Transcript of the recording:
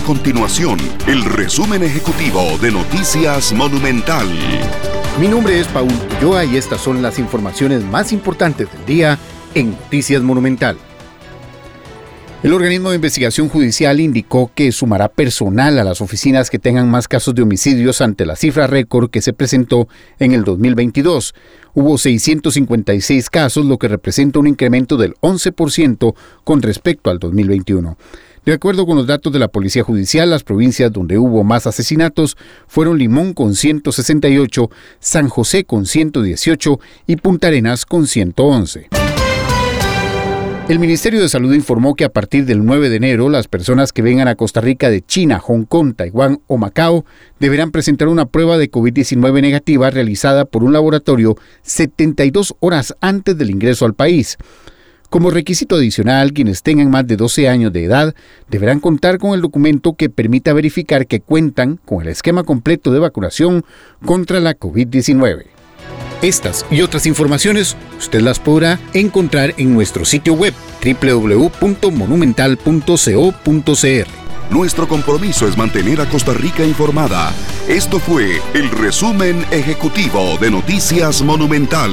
continuación el resumen ejecutivo de Noticias Monumental. Mi nombre es Paul Ulloa y estas son las informaciones más importantes del día en Noticias Monumental. El organismo de investigación judicial indicó que sumará personal a las oficinas que tengan más casos de homicidios ante la cifra récord que se presentó en el 2022. Hubo 656 casos, lo que representa un incremento del 11% con respecto al 2021. De acuerdo con los datos de la Policía Judicial, las provincias donde hubo más asesinatos fueron Limón con 168, San José con 118 y Punta Arenas con 111. El Ministerio de Salud informó que a partir del 9 de enero las personas que vengan a Costa Rica de China, Hong Kong, Taiwán o Macao deberán presentar una prueba de COVID-19 negativa realizada por un laboratorio 72 horas antes del ingreso al país. Como requisito adicional, quienes tengan más de 12 años de edad deberán contar con el documento que permita verificar que cuentan con el esquema completo de vacunación contra la COVID-19. Estas y otras informaciones usted las podrá encontrar en nuestro sitio web www.monumental.co.cr. Nuestro compromiso es mantener a Costa Rica informada. Esto fue el resumen ejecutivo de Noticias Monumental.